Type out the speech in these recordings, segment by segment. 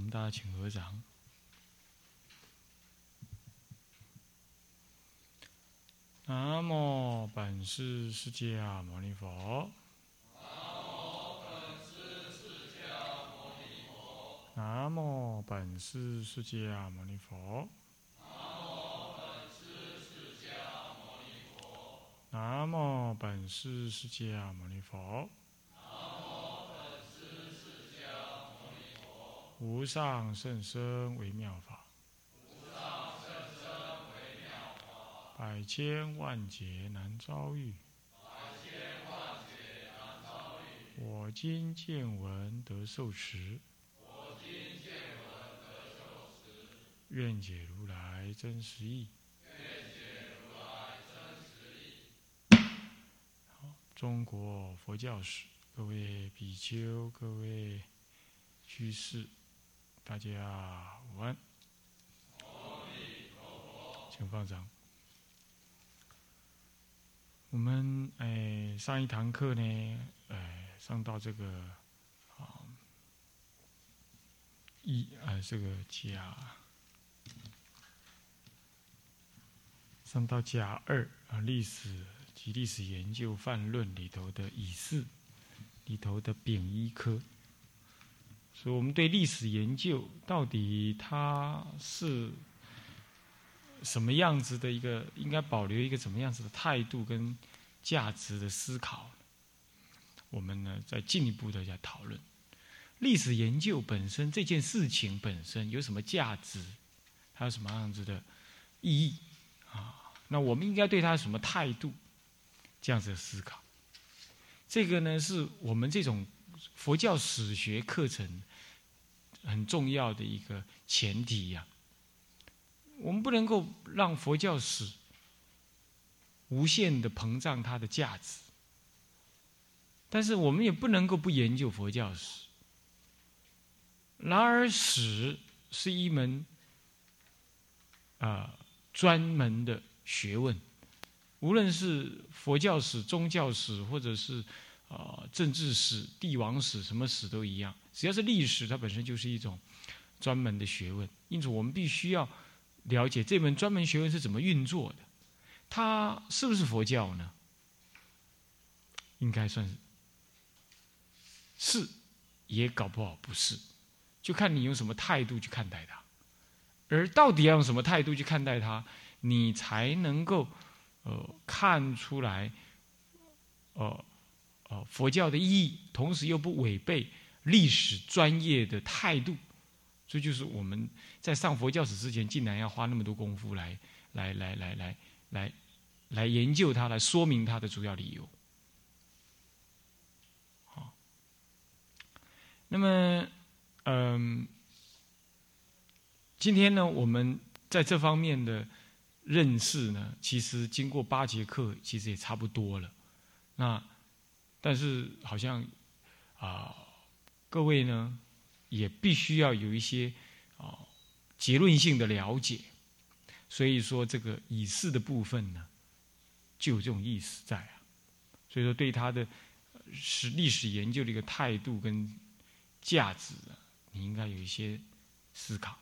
我们大家请合掌。南无本师释迦牟尼佛。南无本师释迦牟尼佛。南无本师释迦牟尼佛。南无本师释迦牟尼佛无上甚深为妙法，无上甚深为妙法，百千万劫难遭遇，百千万劫难遭遇，我今见闻得受持，我今见闻得受持，愿解如来真实义，愿解如来真实义。中国佛教史，各位比丘，各位居士。大家午安，请放掌。我们哎上一堂课呢，哎上到这个啊一啊这个甲，上到甲二啊历史及历史研究范论里头的乙四里头的丙一科。所以，我们对历史研究到底它是什么样子的一个，应该保留一个怎么样子的态度跟价值的思考，我们呢再进一步的在讨论历史研究本身这件事情本身有什么价值，它有什么样子的意义啊？那我们应该对它什么态度？这样子的思考，这个呢是我们这种佛教史学课程。很重要的一个前提呀，我们不能够让佛教史无限的膨胀它的价值，但是我们也不能够不研究佛教史。然而，史是一门啊专门的学问，无论是佛教史、宗教史，或者是。啊，政治史、帝王史，什么史都一样。只要是历史，它本身就是一种专门的学问。因此，我们必须要了解这门专门学问是怎么运作的。它是不是佛教呢？应该算是，是，也搞不好不是，就看你用什么态度去看待它。而到底要用什么态度去看待它，你才能够呃看出来，呃。呃，佛教的意义，同时又不违背历史专业的态度，这就是我们在上佛教史之前，竟然要花那么多功夫来来来来来来来研究它，来说明它的主要理由。好，那么，嗯，今天呢，我们在这方面的认识呢，其实经过八节课，其实也差不多了。那。但是好像啊，各位呢也必须要有一些啊结论性的了解，所以说这个以示的部分呢就有这种意思在啊，所以说对他的史历史研究的一个态度跟价值啊，你应该有一些思考。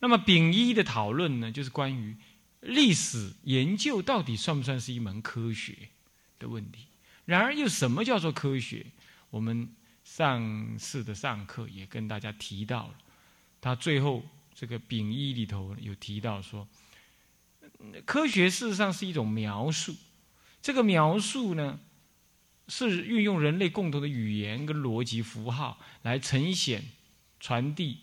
那么丙一的讨论呢，就是关于历史研究到底算不算是一门科学的问题。然而，又什么叫做科学？我们上次的上课也跟大家提到了，他最后这个丙一里头有提到说，科学事实上是一种描述，这个描述呢，是运用人类共同的语言跟逻辑符号来呈现、传递，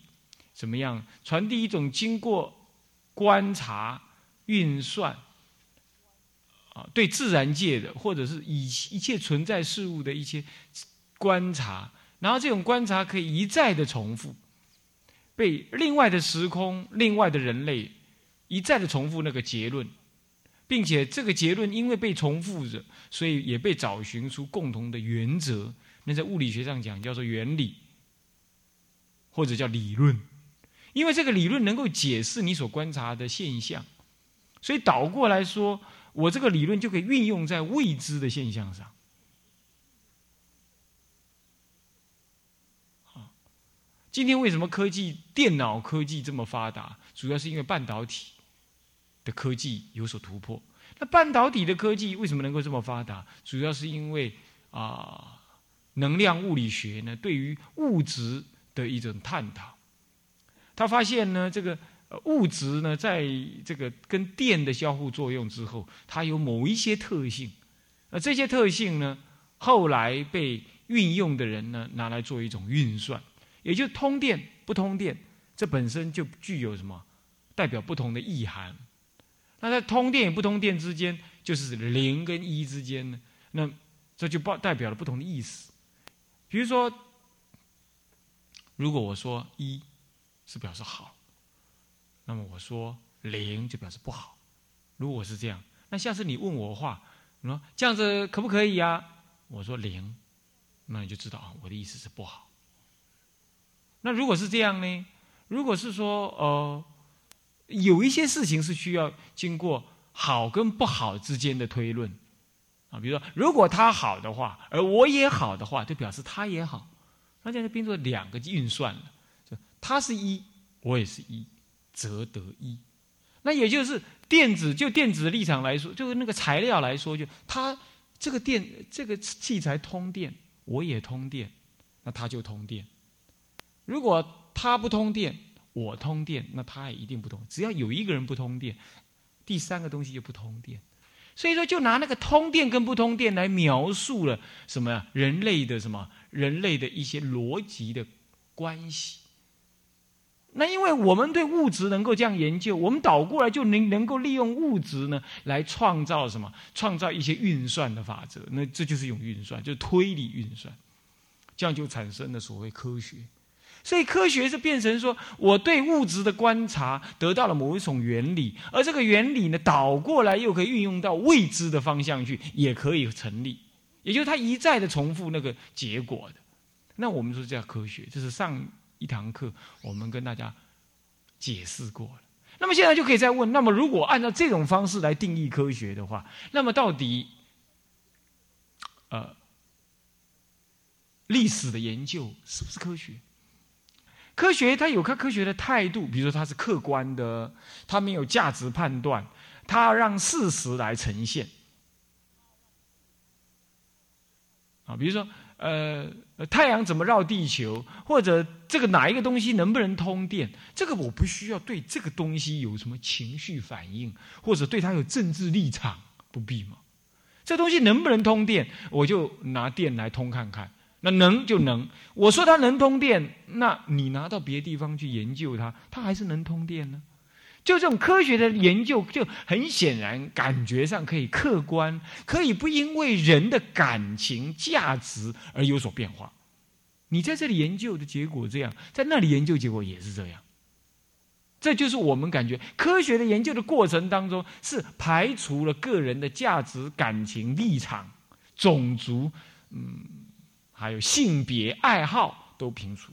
怎么样？传递一种经过观察、运算。啊，对自然界的，或者是以一切存在事物的一些观察，然后这种观察可以一再的重复，被另外的时空、另外的人类一再的重复那个结论，并且这个结论因为被重复着，所以也被找寻出共同的原则。那在物理学上讲叫做原理，或者叫理论，因为这个理论能够解释你所观察的现象，所以倒过来说。我这个理论就可以运用在未知的现象上，今天为什么科技、电脑科技这么发达？主要是因为半导体的科技有所突破。那半导体的科技为什么能够这么发达？主要是因为啊，能量物理学呢对于物质的一种探讨。他发现呢，这个物质呢，在这个跟电的相互作用之后，它有某一些特性。那这些特性呢，后来被运用的人呢，拿来做一种运算。也就通电不通电，这本身就具有什么代表不同的意涵。那在通电与不通电之间，就是零跟一之间呢，那这就包代表了不同的意思。比如说，如果我说一是表示好，那么我说零就表示不好。如果是这样，那下次你问我话，你说这样子可不可以呀？我说零，那你就知道啊，我的意思是不好。那如果是这样呢？如果是说，呃，有一些事情是需要经过好跟不好之间的推论，啊，比如说，如果他好的话，而我也好的话，就表示他也好，那这样就变作两个运算了，就他是一，我也是一，则得一。那也就是电子就电子的立场来说，就是那个材料来说，就它这个电这个器材通电，我也通电，那它就通电。如果他不通电，我通电，那他也一定不通。只要有一个人不通电，第三个东西就不通电。所以说，就拿那个通电跟不通电来描述了什么呀？人类的什么？人类的一些逻辑的关系。那因为我们对物质能够这样研究，我们倒过来就能能够利用物质呢来创造什么？创造一些运算的法则。那这就是一种运算，就是推理运算。这样就产生了所谓科学。所以科学是变成说，我对物质的观察得到了某一种原理，而这个原理呢，倒过来又可以运用到未知的方向去，也可以成立。也就是它一再的重复那个结果的。那我们说叫科学，这是上一堂课我们跟大家解释过了。那么现在就可以再问：那么如果按照这种方式来定义科学的话，那么到底，呃，历史的研究是不是科学？科学它有它科学的态度，比如说它是客观的，它没有价值判断，它让事实来呈现。啊，比如说呃，太阳怎么绕地球，或者这个哪一个东西能不能通电，这个我不需要对这个东西有什么情绪反应，或者对它有政治立场，不必嘛。这东西能不能通电，我就拿电来通看看。那能就能，我说它能通电，那你拿到别的地方去研究它，它还是能通电呢？就这种科学的研究，就很显然感觉上可以客观，可以不因为人的感情价值而有所变化。你在这里研究的结果这样，在那里研究结果也是这样。这就是我们感觉科学的研究的过程当中，是排除了个人的价值、感情、立场、种族，嗯。还有性别爱好都评出，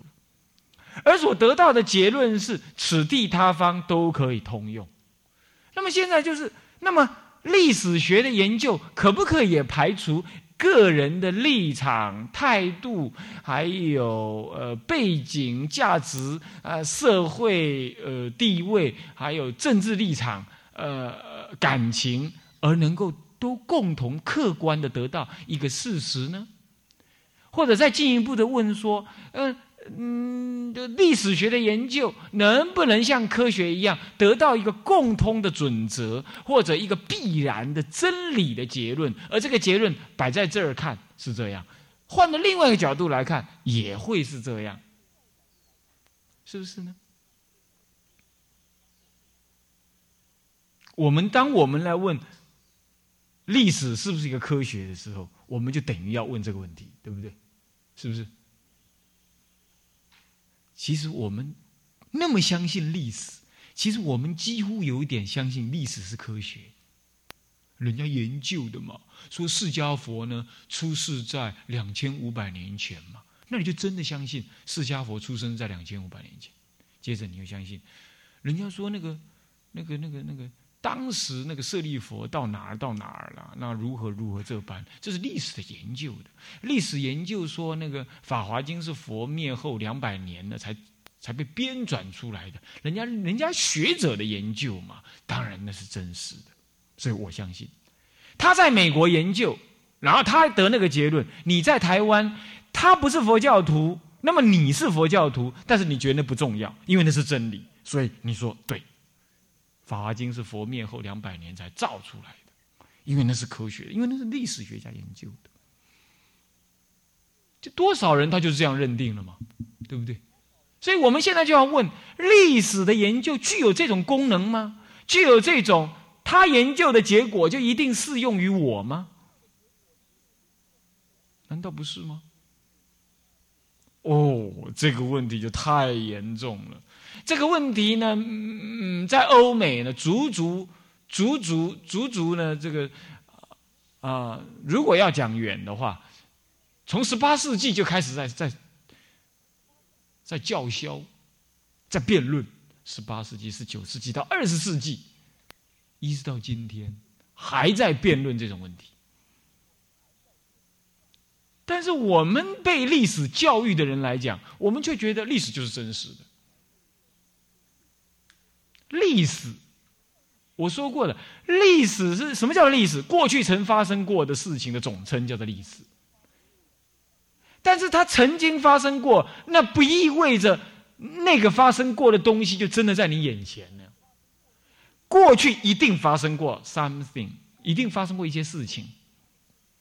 而所得到的结论是此地他方都可以通用。那么现在就是，那么历史学的研究可不可以也排除个人的立场、态度，还有呃背景、价值啊、社会呃地位，还有政治立场、呃感情，而能够都共同客观的得到一个事实呢？或者再进一步的问说，嗯嗯，历史学的研究能不能像科学一样得到一个共通的准则，或者一个必然的真理的结论？而这个结论摆在这儿看是这样，换了另外一个角度来看也会是这样，是不是呢？我们当我们来问历史是不是一个科学的时候，我们就等于要问这个问题，对不对？是不是？其实我们那么相信历史，其实我们几乎有一点相信历史是科学。人家研究的嘛，说释迦佛呢出世在两千五百年前嘛，那你就真的相信释迦佛出生在两千五百年前。接着你又相信，人家说那个、那个、那个、那个。当时那个舍利佛到哪儿到哪儿了？那如何如何这般？这是历史的研究的。历史研究说，那个《法华经》是佛灭后两百年了才才被编纂出来的。人家人家学者的研究嘛，当然那是真实的。所以我相信，他在美国研究，然后他得那个结论。你在台湾，他不是佛教徒，那么你是佛教徒，但是你觉得那不重要，因为那是真理。所以你说对。《法华经》是佛灭后两百年才造出来的，因为那是科学，因为那是历史学家研究的。就多少人他就是这样认定了嘛，对不对？所以我们现在就要问：历史的研究具有这种功能吗？具有这种他研究的结果就一定适用于我吗？难道不是吗？哦，这个问题就太严重了。这个问题呢，嗯，在欧美呢，足足、足足、足足呢，这个啊，如果要讲远的话，从十八世纪就开始在在在叫嚣，在辩论。十八世纪、十九世纪到二十世纪，一直到今天，还在辩论这种问题。但是我们被历史教育的人来讲，我们却觉得历史就是真实的。历史，我说过了，历史是什么叫历史？过去曾发生过的事情的总称叫做历史。但是它曾经发生过，那不意味着那个发生过的东西就真的在你眼前呢。过去一定发生过 something，一定发生过一些事情，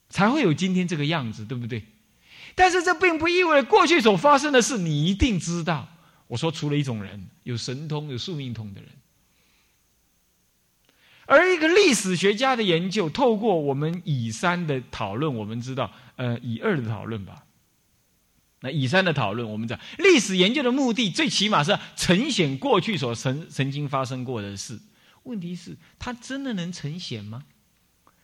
才会有今天这个样子，对不对？但是这并不意味着过去所发生的事你一定知道。我说，除了一种人，有神通、有宿命通的人，而一个历史学家的研究，透过我们以三的讨论，我们知道，呃，以二的讨论吧。那以三的讨论，我们讲历史研究的目的，最起码是呈现过去所曾曾经发生过的事。问题是，它真的能呈现吗？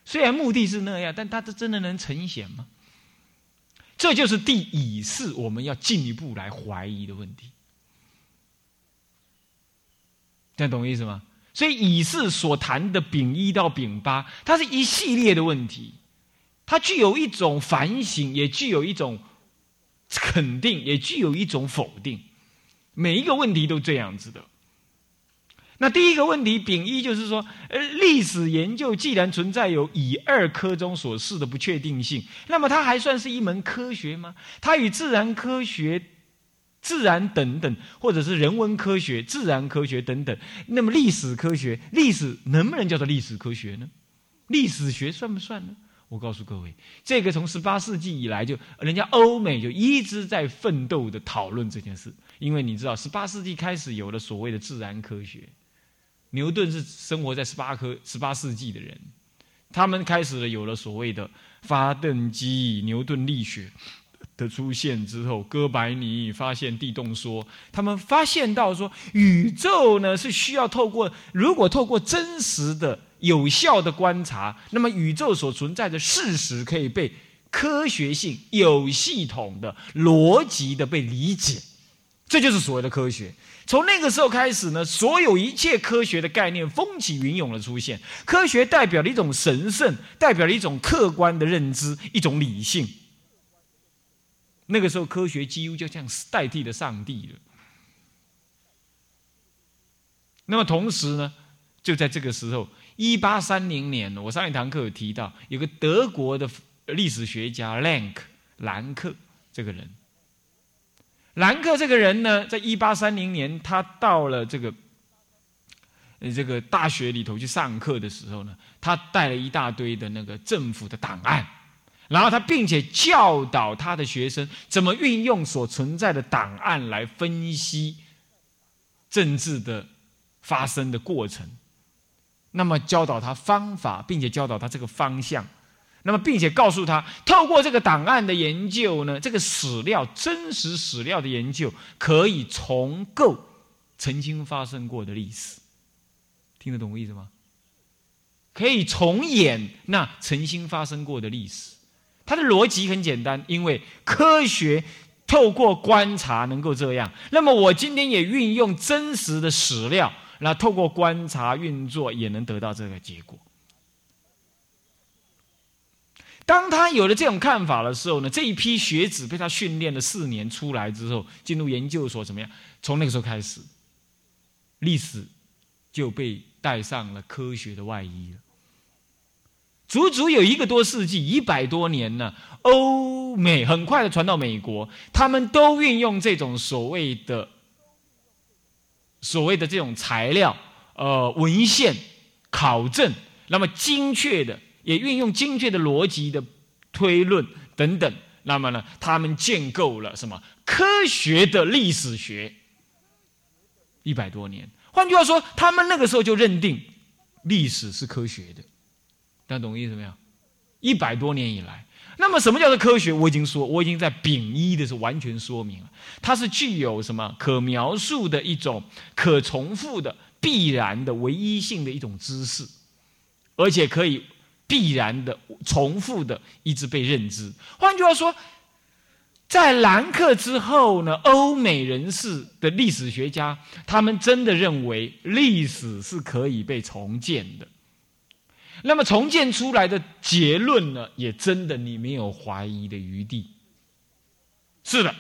虽然目的是那样，但它这真的能呈现吗？这就是第以四我们要进一步来怀疑的问题。这样懂我意思吗？所以乙巳所谈的丙一到丙八，它是一系列的问题，它具有一种反省，也具有一种肯定，也具有一种否定。每一个问题都这样子的。那第一个问题，丙一就是说，呃，历史研究既然存在有乙二科中所示的不确定性，那么它还算是一门科学吗？它与自然科学？自然等等，或者是人文科学、自然科学等等，那么历史科学、历史能不能叫做历史科学呢？历史学算不算呢？我告诉各位，这个从十八世纪以来就，人家欧美就一直在奋斗的讨论这件事，因为你知道，十八世纪开始有了所谓的自然科学，牛顿是生活在十八科十八世纪的人，他们开始了有了所谓的发动机、牛顿力学。的出现之后，哥白尼发现地动说，他们发现到说，宇宙呢是需要透过，如果透过真实的、有效的观察，那么宇宙所存在的事实可以被科学性、有系统的、逻辑的被理解，这就是所谓的科学。从那个时候开始呢，所有一切科学的概念风起云涌的出现，科学代表了一种神圣，代表了一种客观的认知，一种理性。那个时候，科学几乎就像代替了上帝了。那么同时呢，就在这个时候，一八三零年，我上一堂课有提到，有个德国的历史学家兰克兰克这个人。兰克这个人呢，在一八三零年，他到了这个这个大学里头去上课的时候呢，他带了一大堆的那个政府的档案。然后他并且教导他的学生怎么运用所存在的档案来分析政治的发生的过程，那么教导他方法，并且教导他这个方向，那么并且告诉他，透过这个档案的研究呢，这个史料真实史料的研究可以重构曾经发生过的历史，听得懂我意思吗？可以重演那曾经发生过的历史。它的逻辑很简单，因为科学透过观察能够这样。那么我今天也运用真实的史料那透过观察运作，也能得到这个结果。当他有了这种看法的时候呢，这一批学子被他训练了四年出来之后，进入研究所怎么样？从那个时候开始，历史就被戴上了科学的外衣了。足足有一个多世纪，一百多年呢。欧美很快的传到美国，他们都运用这种所谓的、所谓的这种材料，呃，文献考证，那么精确的，也运用精确的逻辑的推论等等。那么呢，他们建构了什么科学的历史学？一百多年，换句话说，他们那个时候就认定历史是科学的。大家懂意思没有？一百多年以来，那么什么叫做科学？我已经说，我已经在丙一的时候完全说明了，它是具有什么可描述的一种可重复的必然的唯一性的一种知识，而且可以必然的重复的一直被认知。换句话说，在兰克之后呢，欧美人士的历史学家，他们真的认为历史是可以被重建的。那么重建出来的结论呢，也真的你没有怀疑的余地。是的，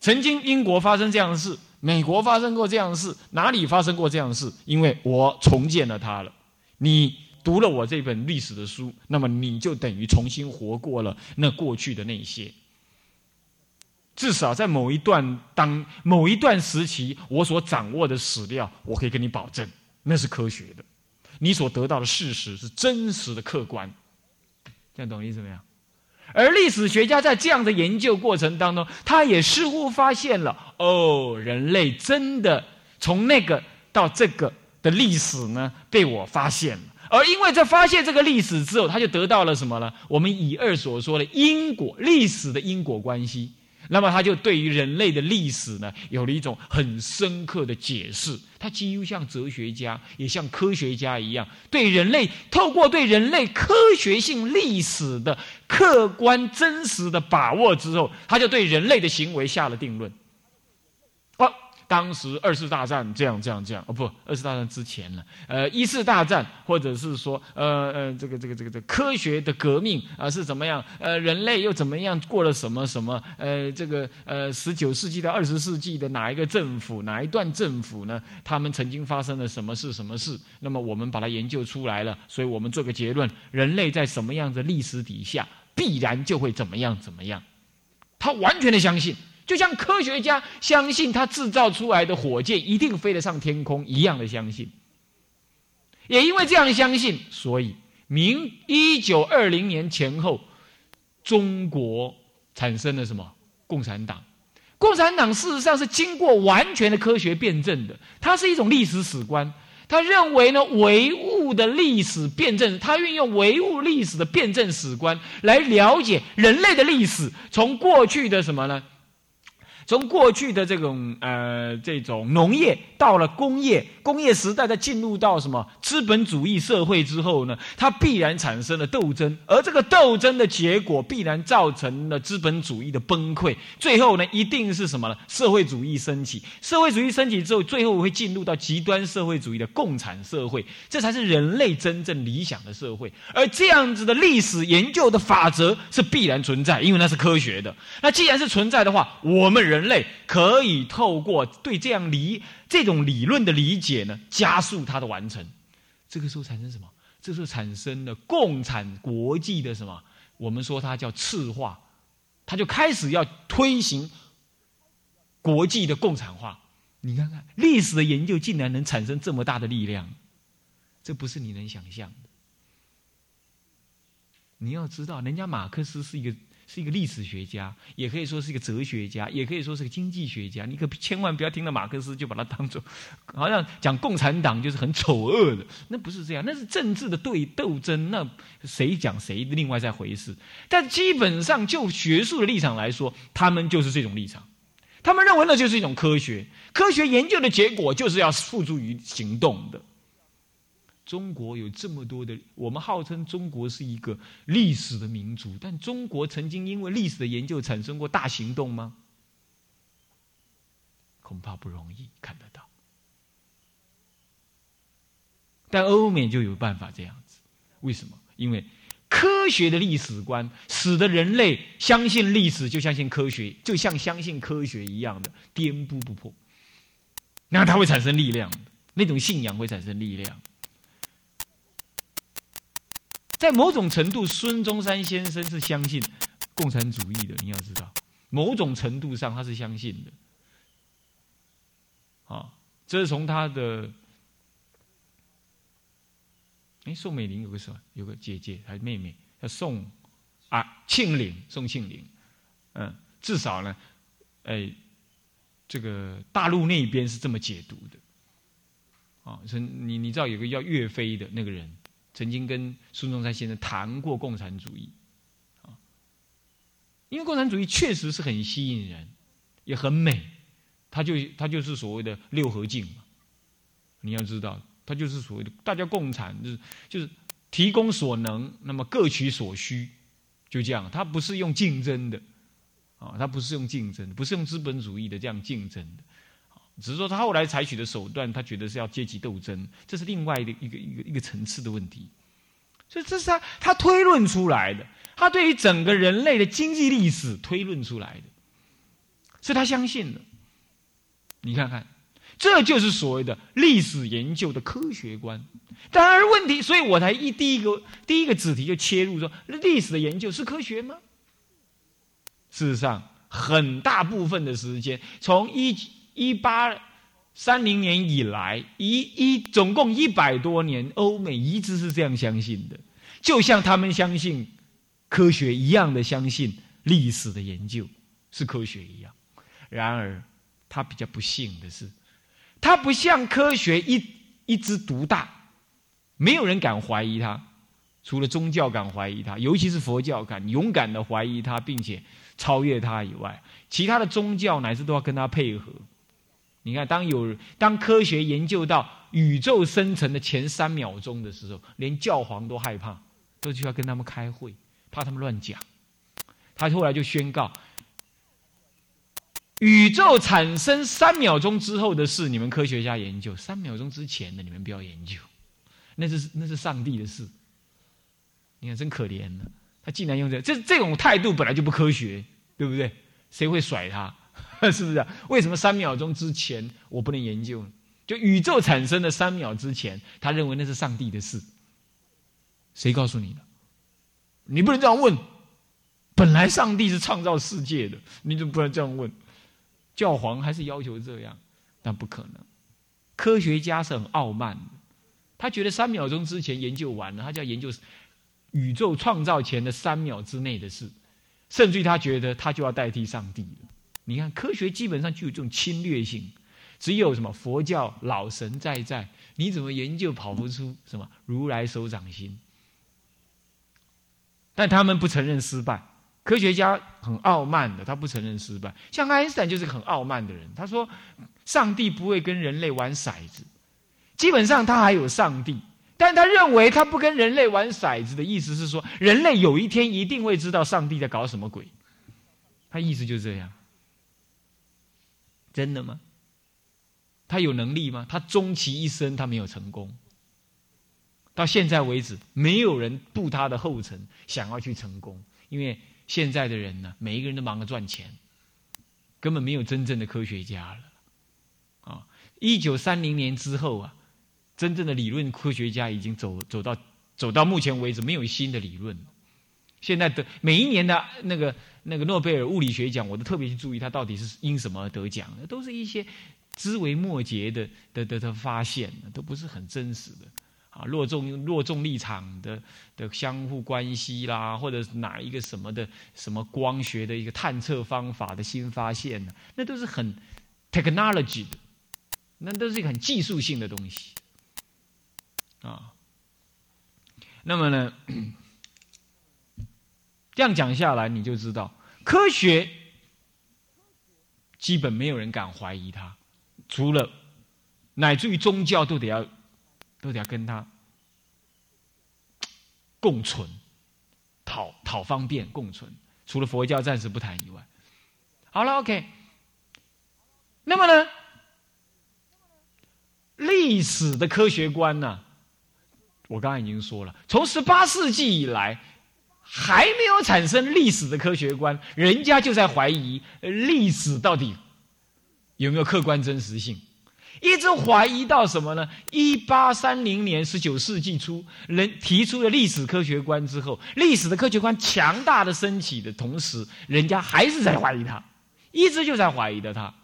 曾经英国发生这样的事，美国发生过这样的事，哪里发生过这样的事？因为我重建了它了。你读了我这本历史的书，那么你就等于重新活过了那过去的那些。至少在某一段当某一段时期，我所掌握的史料，我可以跟你保证，那是科学的。你所得到的事实是真实的、客观，这样懂意思没有？而历史学家在这样的研究过程当中，他也似乎发现了：哦，人类真的从那个到这个的历史呢，被我发现了。而因为在发现这个历史之后，他就得到了什么呢？我们以二所说的因果历史的因果关系。那么他就对于人类的历史呢，有了一种很深刻的解释。他几乎像哲学家，也像科学家一样，对人类透过对人类科学性历史的客观真实的把握之后，他就对人类的行为下了定论。当时二次大战这样这样这样哦不，二次大战之前了，呃，一次大战或者是说呃呃这个这个这个这科学的革命啊是怎么样？呃，人类又怎么样过了什么什么？呃，这个呃十九世纪到二十世纪的哪一个政府哪一段政府呢？他们曾经发生了什么事什么事？那么我们把它研究出来了，所以我们做个结论：人类在什么样的历史底下，必然就会怎么样怎么样？他完全的相信。就像科学家相信他制造出来的火箭一定飞得上天空一样的相信，也因为这样相信，所以明一九二零年前后，中国产生了什么共产党？共产党事实上是经过完全的科学辩证的，它是一种历史史观。他认为呢，唯物的历史辩证，他运用唯物历史的辩证史观来了解人类的历史，从过去的什么呢？从过去的这种呃这种农业到了工业，工业时代在进入到什么资本主义社会之后呢，它必然产生了斗争，而这个斗争的结果必然造成了资本主义的崩溃，最后呢一定是什么呢？社会主义升起，社会主义升起之后，最后会进入到极端社会主义的共产社会，这才是人类真正理想的社会。而这样子的历史研究的法则是必然存在，因为那是科学的。那既然是存在的话，我们人。人类可以透过对这样理这种理论的理解呢，加速它的完成。这个时候产生什么？这时候产生了共产国际的什么？我们说它叫赤化，它就开始要推行国际的共产化。你看看历史的研究竟然能产生这么大的力量，这不是你能想象的。你要知道，人家马克思是一个。是一个历史学家，也可以说是一个哲学家，也可以说是个经济学家。你可千万不要听了马克思就把他当做，好像讲共产党就是很丑恶的，那不是这样，那是政治的对斗争，那谁讲谁另外再回事。但基本上就学术的立场来说，他们就是这种立场，他们认为那就是一种科学，科学研究的结果就是要付诸于行动的。中国有这么多的，我们号称中国是一个历史的民族，但中国曾经因为历史的研究产生过大行动吗？恐怕不容易看得到。但欧美就有办法这样子，为什么？因为科学的历史观使得人类相信历史，就相信科学，就像相信科学一样的颠扑不破。那它会产生力量，那种信仰会产生力量。在某种程度，孙中山先生是相信共产主义的。你要知道，某种程度上他是相信的。啊，这是从他的。哎，宋美龄有个什么？有个姐姐还是妹妹？叫宋啊庆龄，宋庆龄。嗯，至少呢，哎，这个大陆那边是这么解读的。啊，所以你你知道有个叫岳飞的那个人，曾经跟孙中山先生谈过共产主义。啊，因为共产主义确实是很吸引人，也很美，它就它就是所谓的六合镜嘛。你要知道。它就是所谓的大家共产，就是就是提供所能，那么各取所需，就这样。它不是用竞争的，啊，它不是用竞争，不是用资本主义的这样竞争的，只是说他后来采取的手段，他觉得是要阶级斗争，这是另外的一个一个一个层次的问题。所以这是他他推论出来的，他对于整个人类的经济历史推论出来的，是他相信的。你看看。这就是所谓的历史研究的科学观。当然问题，所以我才一第一个第一个子题就切入说：历史的研究是科学吗？事实上，很大部分的时间，从一一八三零年以来，一一总共一百多年，欧美一直是这样相信的，就像他们相信科学一样的相信历史的研究是科学一样。然而，他比较不幸的是。他不像科学一一枝独大，没有人敢怀疑他，除了宗教敢怀疑他，尤其是佛教敢勇敢的怀疑他，并且超越他以外，其他的宗教乃至都要跟他配合。你看，当有当科学研究到宇宙生成的前三秒钟的时候，连教皇都害怕，都需要跟他们开会，怕他们乱讲。他后来就宣告。宇宙产生三秒钟之后的事，你们科学家研究；三秒钟之前的，你们不要研究。那是那是上帝的事。你看，真可怜呢。他竟然用这这这种态度，本来就不科学，对不对？谁会甩他？是不是？为什么三秒钟之前我不能研究呢？就宇宙产生的三秒之前，他认为那是上帝的事。谁告诉你的？你不能这样问。本来上帝是创造世界的，你怎么不能这样问？教皇还是要求这样，但不可能。科学家是很傲慢的，他觉得三秒钟之前研究完了，他就要研究宇宙创造前的三秒之内的事，甚至于他觉得他就要代替上帝了。你看，科学基本上就有这种侵略性，只有什么佛教老神在在，你怎么研究跑不出什么如来手掌心？但他们不承认失败。科学家很傲慢的，他不承认失败。像爱因斯坦就是个很傲慢的人。他说：“上帝不会跟人类玩骰子。”基本上他还有上帝，但他认为他不跟人类玩骰子的意思是说，人类有一天一定会知道上帝在搞什么鬼。他意思就是这样。真的吗？他有能力吗？他终其一生他没有成功。到现在为止，没有人步他的后尘，想要去成功，因为。现在的人呢，每一个人都忙着赚钱，根本没有真正的科学家了。啊，一九三零年之后啊，真正的理论科学家已经走走到走到目前为止没有新的理论。现在的每一年的那个那个诺贝尔物理学奖，我都特别去注意，他到底是因什么得奖的，都是一些枝微末节的的的的发现，都不是很真实的。啊，弱重落重力场的的相互关系啦，或者哪一个什么的什么光学的一个探测方法的新发现呢？那都是很 technology 的，那都是一个很技术性的东西啊。那么呢，这样讲下来，你就知道科学基本没有人敢怀疑它，除了乃至于宗教都得要。都得要跟他共存，讨讨方便共存。除了佛教暂时不谈以外，好了，OK。那么呢，历史的科学观呢，我刚才已经说了，从十八世纪以来，还没有产生历史的科学观，人家就在怀疑历史到底有没有客观真实性，一直怀疑到什么呢？一八三零年，十九世纪初，人提出了历史科学观之后，历史的科学观强大的升起的同时，人家还是在怀疑他，一直就在怀疑的他。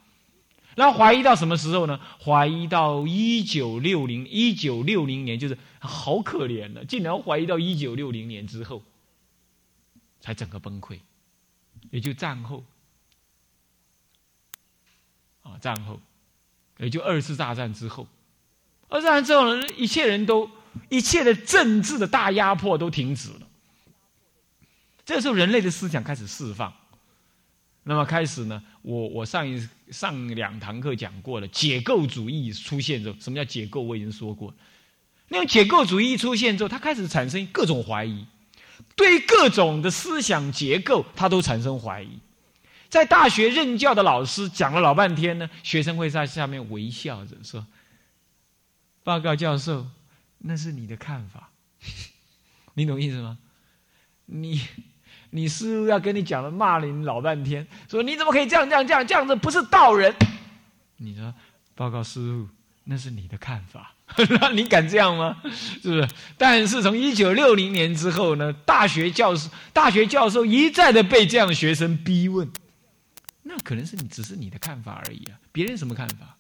然后怀疑到什么时候呢？怀疑到一九六零一九六零年，就是好可怜的，竟然怀疑到一九六零年之后，才整个崩溃，也就战后，啊，战后，也就二次大战之后，二次大战之后呢，一切人都一切的政治的大压迫都停止了，这时候人类的思想开始释放。那么开始呢？我我上一上两堂课讲过了，解构主义出现之后，什么叫解构？我已经说过。那种解构主义出现之后，它开始产生各种怀疑，对各种的思想结构，他都产生怀疑。在大学任教的老师讲了老半天呢，学生会在下面微笑着说：“报告教授，那是你的看法，你懂意思吗？你。”你师傅要跟你讲了，骂了你老半天，说你怎么可以这样这样这样这样子，不是道人。你说，报告师傅，那是你的看法，那你敢这样吗？是不是？但是从一九六零年之后呢，大学教授大学教授一再的被这样的学生逼问，那可能是你只是你的看法而已啊，别人什么看法？